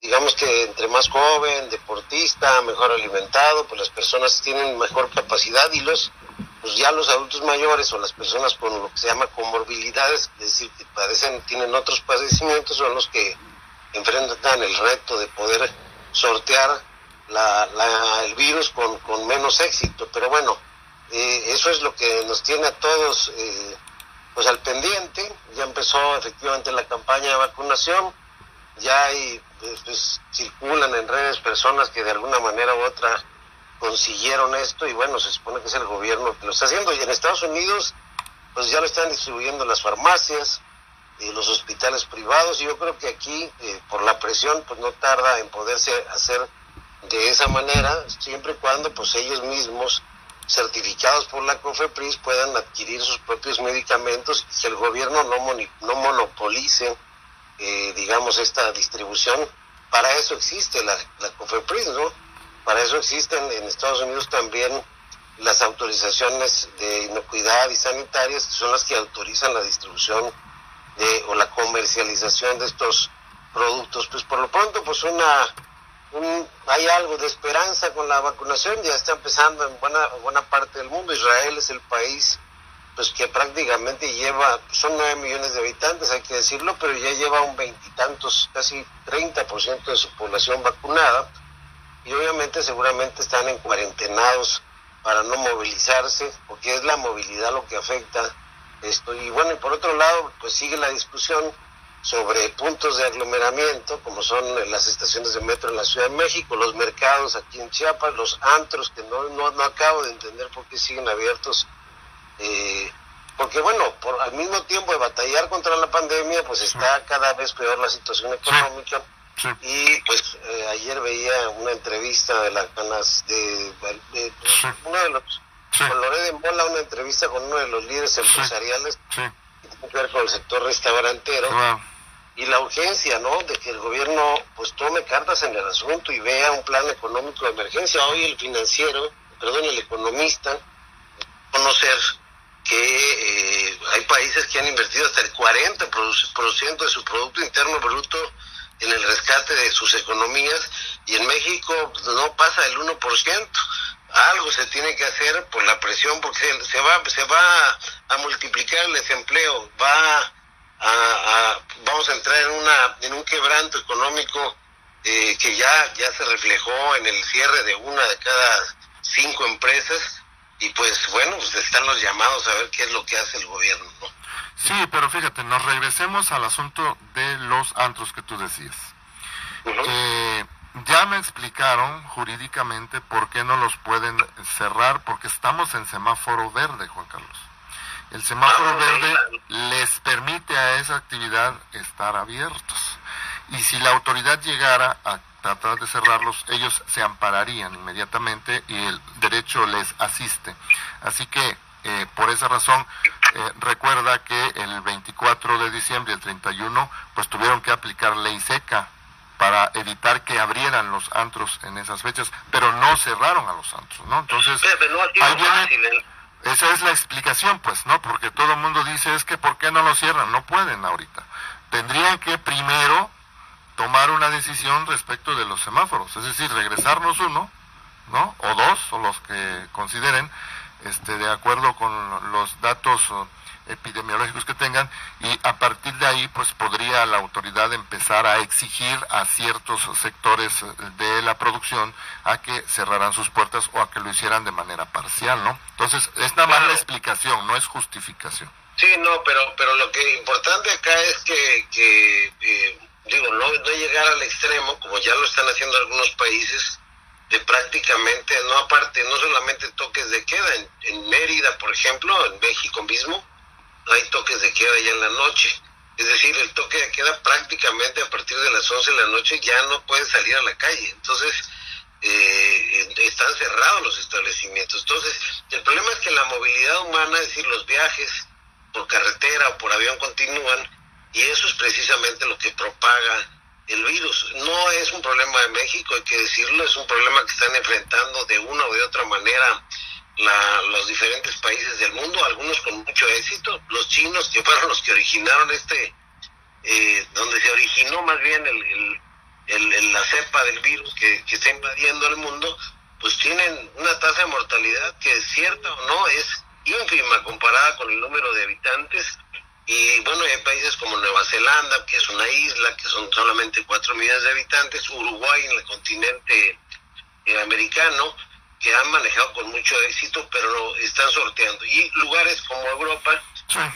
digamos que entre más joven, deportista, mejor alimentado, pues las personas tienen mejor capacidad y los pues ya los adultos mayores o las personas con lo que se llama comorbilidades, es decir, que padecen, tienen otros padecimientos, son los que enfrentan el reto de poder sortear la, el virus con, con, menos éxito. Pero bueno, eh, eso es lo que nos tiene a todos eh, pues al pendiente. Ya empezó efectivamente la campaña de vacunación, ya hay, pues, pues, circulan en redes personas que de alguna manera u otra consiguieron esto y bueno, se supone que es el gobierno que lo está haciendo. Y en Estados Unidos, pues ya lo están distribuyendo las farmacias, y los hospitales privados. Y yo creo que aquí, eh, por la presión, pues no tarda en poderse hacer de esa manera, siempre y cuando pues ellos mismos, certificados por la COFEPRIS, puedan adquirir sus propios medicamentos y que el gobierno no, no monopolice, eh, digamos, esta distribución. Para eso existe la, la COFEPRIS, ¿no? Para eso existen en Estados Unidos también las autorizaciones de inocuidad y sanitarias, que son las que autorizan la distribución de, o la comercialización de estos productos. Pues por lo pronto, pues una hay algo de esperanza con la vacunación, ya está empezando en buena, buena parte del mundo. Israel es el país pues que prácticamente lleva, son nueve millones de habitantes, hay que decirlo, pero ya lleva un veintitantos, casi 30% de su población vacunada y obviamente seguramente están en cuarentenados para no movilizarse, porque es la movilidad lo que afecta esto. Y bueno, y por otro lado, pues sigue la discusión sobre puntos de aglomeramiento, como son las estaciones de metro en la Ciudad de México, los mercados aquí en Chiapas, los antros, que no, no, no acabo de entender por qué siguen abiertos. Eh, porque bueno, por, al mismo tiempo de batallar contra la pandemia, pues está cada vez peor la situación económica. Y pues eh, ayer veía una entrevista de las ganas de, de, uno de los con Loré Mola, una entrevista con uno de los líderes empresariales. Que tiene que ver con el sector restaurantero. Y la urgencia, ¿no? De que el gobierno pues tome cartas en el asunto y vea un plan económico de emergencia. Hoy el financiero, perdón, el economista, conocer que eh, hay países que han invertido hasta el 40% de su Producto Interno Bruto en el rescate de sus economías y en México no pasa el 1% algo se tiene que hacer por la presión porque se, va se va a multiplicar el desempleo va a, vamos a entrar en una en un quebranto económico eh, que ya ya se reflejó en el cierre de una de cada cinco empresas y pues bueno pues están los llamados a ver qué es lo que hace el gobierno sí pero fíjate nos regresemos al asunto de los antros que tú decías ya me explicaron jurídicamente por qué no los pueden cerrar, porque estamos en semáforo verde, Juan Carlos. El semáforo ah, verde les permite a esa actividad estar abiertos. Y si la autoridad llegara a tratar de cerrarlos, ellos se ampararían inmediatamente y el derecho les asiste. Así que, eh, por esa razón, eh, recuerda que el 24 de diciembre y el 31, pues tuvieron que aplicar ley seca para evitar que abrieran los antros en esas fechas, pero no cerraron a los antros, ¿no? Entonces, ahí viene, esa es la explicación, pues, ¿no? Porque todo el mundo dice, es que ¿por qué no lo cierran? No pueden ahorita. Tendrían que primero tomar una decisión respecto de los semáforos, es decir, regresarnos uno, ¿no? O dos, o los que consideren, este, de acuerdo con los datos epidemiológicos que tengan y a partir de ahí pues podría la autoridad empezar a exigir a ciertos sectores de la producción a que cerraran sus puertas o a que lo hicieran de manera parcial, ¿no? Entonces es nada más la explicación, no es justificación. Sí, no, pero pero lo que es importante acá es que, que eh, digo, no, no llegar al extremo, como ya lo están haciendo algunos países, de prácticamente, no aparte, no solamente toques de queda, en, en Mérida, por ejemplo, en México mismo, hay toques de queda ya en la noche. Es decir, el toque de queda prácticamente a partir de las 11 de la noche ya no puede salir a la calle. Entonces, eh, están cerrados los establecimientos. Entonces, el problema es que la movilidad humana, es decir, los viajes por carretera o por avión continúan y eso es precisamente lo que propaga el virus. No es un problema de México, hay que decirlo, es un problema que están enfrentando de una o de otra manera la, los diferentes países del mundo, algunos con mucho éxito, los chinos que fueron los que originaron este, eh, donde se originó más bien el, la cepa del virus que, que está invadiendo el mundo, pues tienen una tasa de mortalidad que cierta o no es ínfima comparada con el número de habitantes. Y bueno, hay países como Nueva Zelanda, que es una isla, que son solamente 4 millones de habitantes, Uruguay en el continente eh, americano, que han manejado con mucho éxito, pero están sorteando. Y lugares como Europa,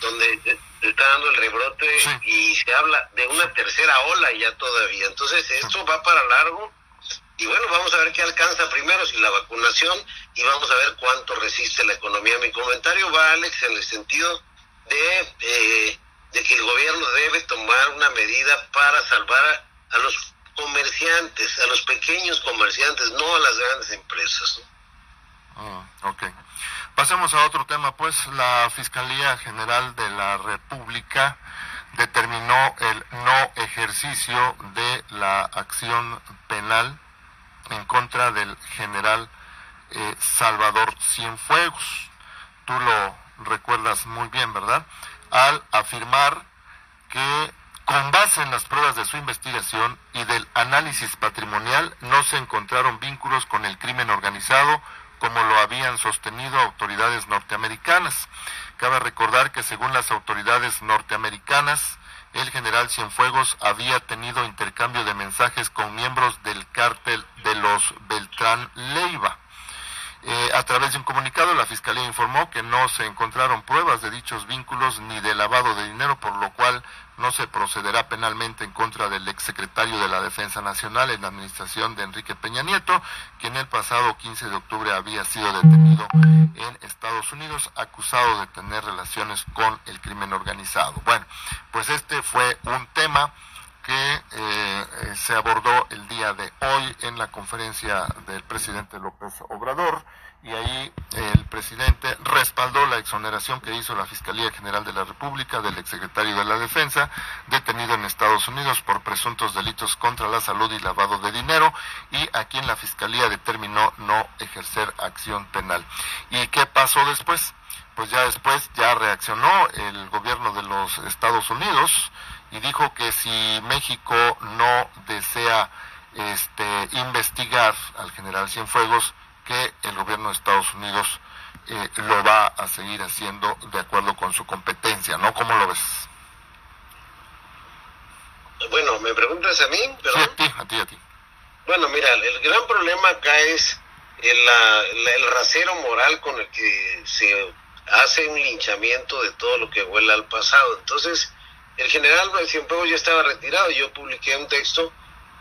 donde está dando el rebrote y se habla de una tercera ola ya todavía. Entonces, esto va para largo y bueno, vamos a ver qué alcanza primero, si la vacunación, y vamos a ver cuánto resiste la economía. Mi comentario va, Alex, en el sentido de, eh, de que el gobierno debe tomar una medida para salvar a, los comerciantes, a los pequeños comerciantes, no a las grandes empresas. Ah, ok. Pasemos a otro tema, pues la Fiscalía General de la República determinó el no ejercicio de la acción penal en contra del general eh, Salvador Cienfuegos. Tú lo recuerdas muy bien, ¿verdad? Al afirmar que con base en las pruebas de su investigación y del análisis patrimonial no se encontraron vínculos con el crimen organizado como lo habían sostenido autoridades norteamericanas. Cabe recordar que según las autoridades norteamericanas, el general Cienfuegos había tenido intercambio de mensajes con miembros del cártel de los Beltrán Leiva. Eh, a través de un comunicado, la Fiscalía informó que no se encontraron pruebas de dichos vínculos ni de lavado de dinero, por lo cual no se procederá penalmente en contra del exsecretario de la Defensa Nacional en la administración de Enrique Peña Nieto, quien el pasado 15 de octubre había sido detenido en Estados Unidos acusado de tener relaciones con el crimen organizado. Bueno, pues este fue un tema que eh, se abordó el día de hoy en la conferencia del presidente López Obrador y ahí el presidente respaldó la exoneración que hizo la Fiscalía General de la República del exsecretario de la Defensa, detenido en Estados Unidos por presuntos delitos contra la salud y lavado de dinero, y a quien la Fiscalía determinó no ejercer acción penal. ¿Y qué pasó después? Pues ya después ya reaccionó el gobierno de los Estados Unidos y dijo que si México no desea este, investigar al general Cienfuegos, que el gobierno de Estados Unidos eh, lo va a seguir haciendo de acuerdo con su competencia, ¿no? ¿Cómo lo ves? Bueno, ¿me preguntas a mí? Sí, a ti, a ti, a ti. Bueno, mira, el gran problema acá es el, el rasero moral con el que se hace un linchamiento de todo lo que huele al pasado. Entonces, el general Cienfuegos ya estaba retirado. Yo publiqué un texto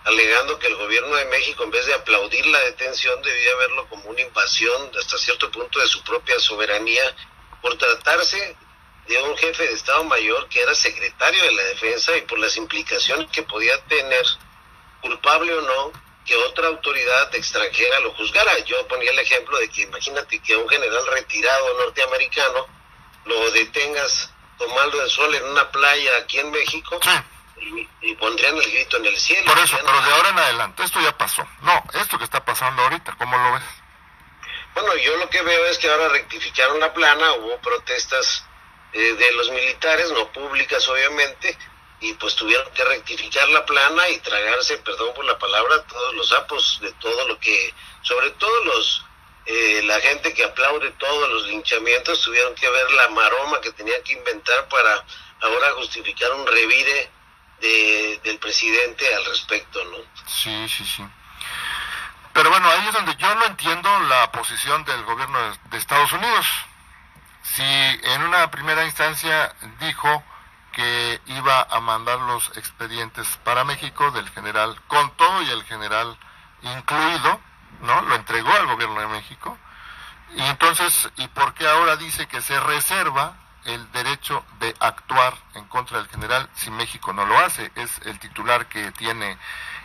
alegando que el gobierno de México, en vez de aplaudir la detención, debía verlo como una invasión hasta cierto punto de su propia soberanía por tratarse de un jefe de Estado Mayor que era secretario de la Defensa y por las implicaciones que podía tener, culpable o no, que otra autoridad extranjera lo juzgara. Yo ponía el ejemplo de que imagínate que un general retirado norteamericano lo detengas tomando el sol en una playa aquí en México y, pondrían el grito en el cielo. Por eso, pero de ahora en adelante, esto ya pasó. No, esto que está pasando ahorita, ¿cómo lo ves? Bueno, yo lo que veo es que ahora rectificaron la plana, hubo protestas eh, de los militares, no públicas obviamente, y pues tuvieron que rectificar la plana y tragarse, perdón por la palabra, todos los sapos de todo lo que, sobre todo los, eh, la gente que aplaude todos los linchamientos, tuvieron que ver la maroma que tenía que inventar para ahora justificar un revire de, del presidente al respecto, ¿no? Sí, sí, sí. Pero bueno, ahí es donde yo no entiendo la posición del gobierno de Estados Unidos. Si en una primera instancia dijo que iba a mandar los expedientes para México del general con todo y el general incluido, ¿no? Lo entregó al gobierno de México. Y entonces, ¿y por qué ahora dice que se reserva el derecho de actuar en contra del general si México no lo hace. Es el titular que tiene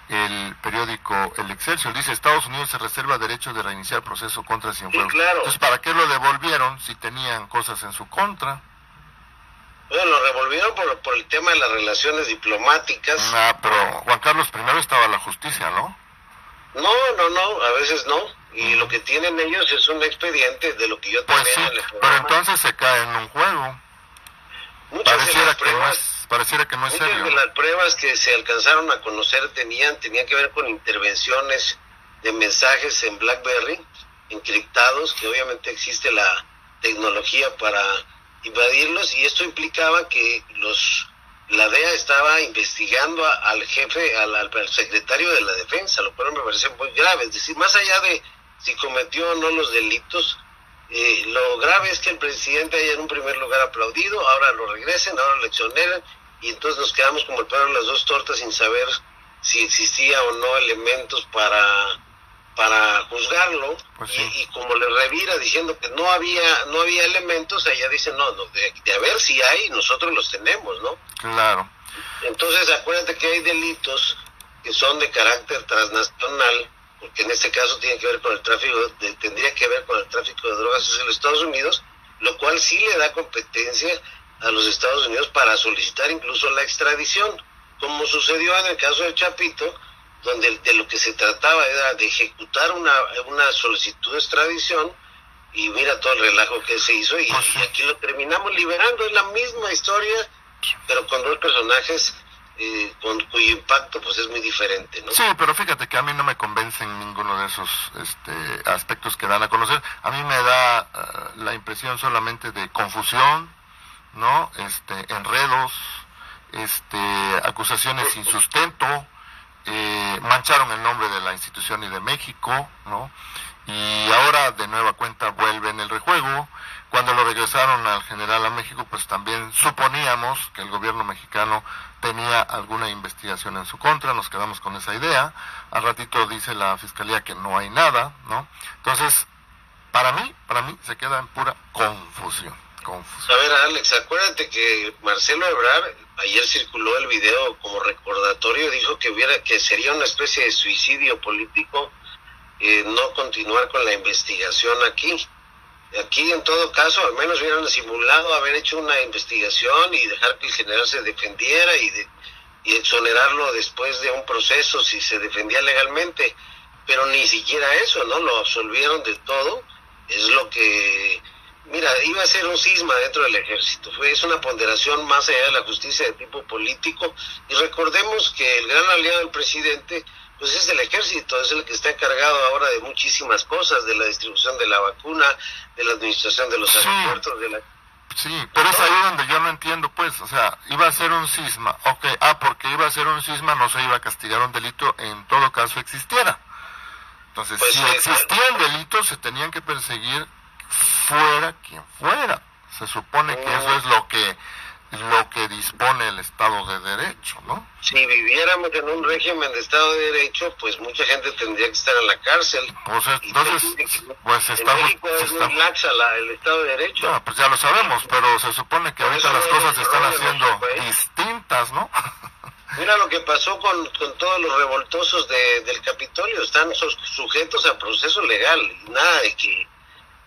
el periódico El Excelsior. Dice, Estados Unidos se reserva derecho de reiniciar proceso contra Cienfuegos. Entonces, ¿para qué lo devolvieron si tenían cosas en su contra? Bueno, lo revolvieron por, por el tema de las relaciones diplomáticas. Ah, pero Juan Carlos I estaba la justicia, ¿no? No, no, no, a veces no. Y lo que tienen ellos es un expediente de lo que yo pues sí, Pero entonces se cae en un juego. Muchas pareciera, de las que pruebas, no es, pareciera que no es muchas serio. de las pruebas que se alcanzaron a conocer tenían, tenían que ver con intervenciones de mensajes en BlackBerry encriptados, que obviamente existe la tecnología para invadirlos y esto implicaba que los la DEA estaba investigando al jefe, al, secretario de la defensa, lo cual me parece muy grave. Es decir, más allá de si cometió o no los delitos, eh, lo grave es que el presidente haya en un primer lugar aplaudido, ahora lo regresen, ahora lo exoneran y entonces nos quedamos como el perro de las dos tortas sin saber si existía o no elementos para para juzgarlo Pues y, sí. y como le revira diciendo que no había no había elementos ella dice no, no de, de a ver si hay nosotros los tenemos no Claro. entonces acuérdate que hay delitos que son de carácter transnacional porque en este caso tiene que ver con el tráfico de- tendría que ver con el tráfico de drogas en los Estados Unidos lo cual sí le da competencia a los Estados Unidos para solicitar incluso la extradición como sucedió en el caso del Chapito donde de lo que se trataba era de ejecutar una, una solicitud de extradición y mira todo el relajo que se hizo y, aquí lo terminamos liberando, es la misma historia, pero con dos personajes eh, con cuyo impacto pues es muy diferente, ¿no? Sí, pero fíjate que a mí no me convencen ninguno de esos este, aspectos que dan a conocer. A mí me da eh, la impresión solamente de confusión, ¿no? Este, enredos, este, acusaciones sin sustento, eh, mancharon el nombre de la institución y de México, ¿no? Y ahora de nueva cuenta vuelve en el rejuego. Cuando lo regresaron al general a México, pues también suponíamos que el gobierno mexicano tenía alguna investigación en su contra, nos quedamos con esa idea. Al ratito dice la fiscalía que no hay nada, ¿no? Entonces, para mí, para mí se queda en pura confusión, confusión. A ver, Alex, acuérdate que Marcelo Ebrard ayer circuló el video como recordatorio, dijo que hubiera que sería una especie de suicidio político eh, no continuar con la investigación aquí. Aquí, en todo caso, al menos hubieran simulado haber hecho una investigación y dejar que el general se defendiera y, de, y exonerarlo después de un proceso si se defendía legalmente. Pero ni siquiera eso, ¿no? Lo absolvieron de todo. Es lo que Mira, iba a ser un cisma dentro del ejército. Fue, es una ponderación más allá de la justicia de tipo político. Y recordemos que el gran aliado del presidente, pues es el ejército, es el que está encargado ahora de muchísimas cosas, de la distribución de la vacuna, de la administración de los Sí. aeropuertos, de la... Sí, pero es ahí donde yo no entiendo, pues, o sea, iba a ser un cisma, ok, ah, porque iba a ser un cisma no se iba a castigar un delito, en todo caso existiera. Entonces, Pues, si eh, existían delitos, se tenían que perseguir fuera quien fuera. Se supone que eso es lo que lo que dispone el Estado de Derecho, ¿no? Si viviéramos en un régimen de Estado de Derecho, pues mucha gente tendría que estar en la cárcel. Pues, entonces, pues en estamos... México es muy laxa la- el Estado de Derecho. No, pues ya lo sabemos, pero se supone que ahorita las cosas se están haciendo distintas, ¿no? Mira lo que pasó con, con todos los revoltosos de, del Capitolio, están sujetos a proceso legal, y nada de que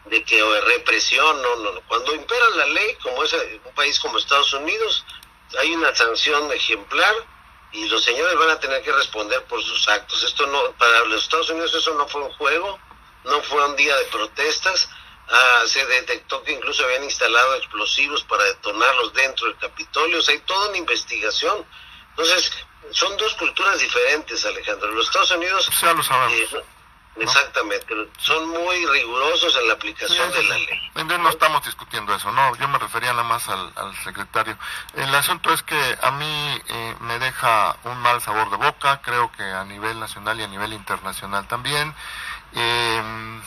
de que o de represión, no, no, no. Cuando impera la ley, como es eh, un país como Estados Unidos, hay una sanción ejemplar y los señores van a tener que responder por sus actos. Esto no, para los Estados Unidos eso no fue un juego, no fue un día de protestas. Ah, se detectó que incluso habían instalado explosivos para detonarlos dentro del Capitolio. O sea, hay toda una investigación. Entonces, son dos culturas diferentes, Alejandro. Los Estados Unidos, ya lo sabemos. eh, exactamente, son muy rigurosos en la aplicación Sí, de la ley. No, no estamos discutiendo eso, no, yo me refería nada más al, al secretario. El asunto es que a mí eh, me deja un mal sabor de boca, creo que a nivel nacional y a nivel internacional también. Eh,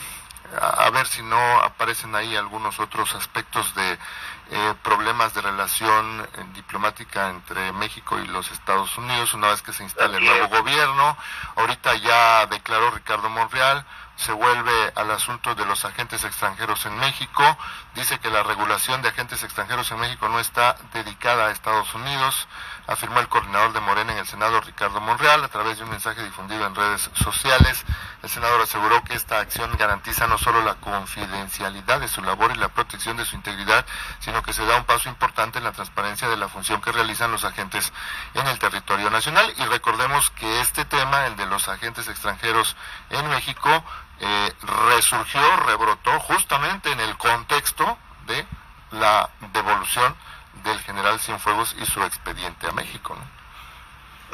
a, a ver si no aparecen ahí algunos otros aspectos de eh, problemas de relación eh, diplomática entre México y los Estados Unidos una vez que se instale el nuevo gobierno. Ahorita ya declaró Ricardo Monreal, se vuelve al asunto de los agentes extranjeros en México. Dice que la regulación de agentes extranjeros en México no está dedicada a Estados Unidos, afirmó el coordinador de Morena en el Senado, Ricardo Monreal, a través de un mensaje difundido en redes sociales. El senador aseguró que esta acción garantiza no solo la confidencialidad de su labor y la protección de su integridad, sino que se da un paso importante en la transparencia de la función que realizan los agentes en el territorio nacional. Y recordemos que este tema, el de los agentes extranjeros en México, eh, resurgió, rebrotó justamente en el contexto de la devolución del general Cienfuegos y su expediente a México, ¿no?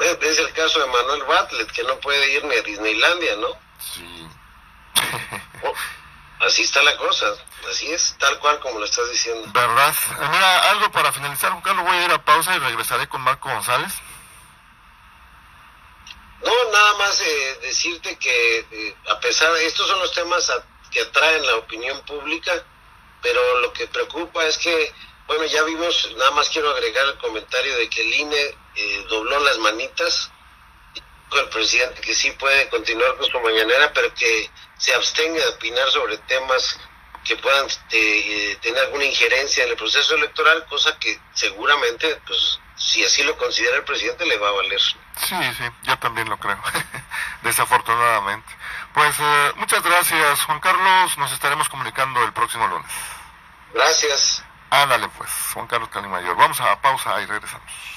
Es el caso de Manuel Bartlett, que no puede ir ni a Disneylandia, ¿no? Sí. Oh, así está la cosa, así es, tal cual como lo estás diciendo. ¿Verdad? Mira, algo para finalizar, Carlos, voy a ir a pausa y regresaré con Marco González. No, nada más eh, decirte que eh, a pesar de estos son los temas que atraen la opinión pública, pero lo que preocupa es que, bueno, ya vimos, nada más quiero agregar el comentario de que el INE eh, dobló las manitas con el presidente que sí puede continuar con su mañanera, pero que se abstenga de opinar sobre temas que puedan tener alguna injerencia en el proceso electoral, cosa que seguramente, pues, si así lo considera el presidente, le va a valer. Sí, sí, yo también lo creo, desafortunadamente. Pues eh, muchas gracias, Juan Carlos. Nos estaremos comunicando el próximo lunes. Gracias. Ándale, pues, Juan Carlos Calimayor. Vamos a pausa y regresamos.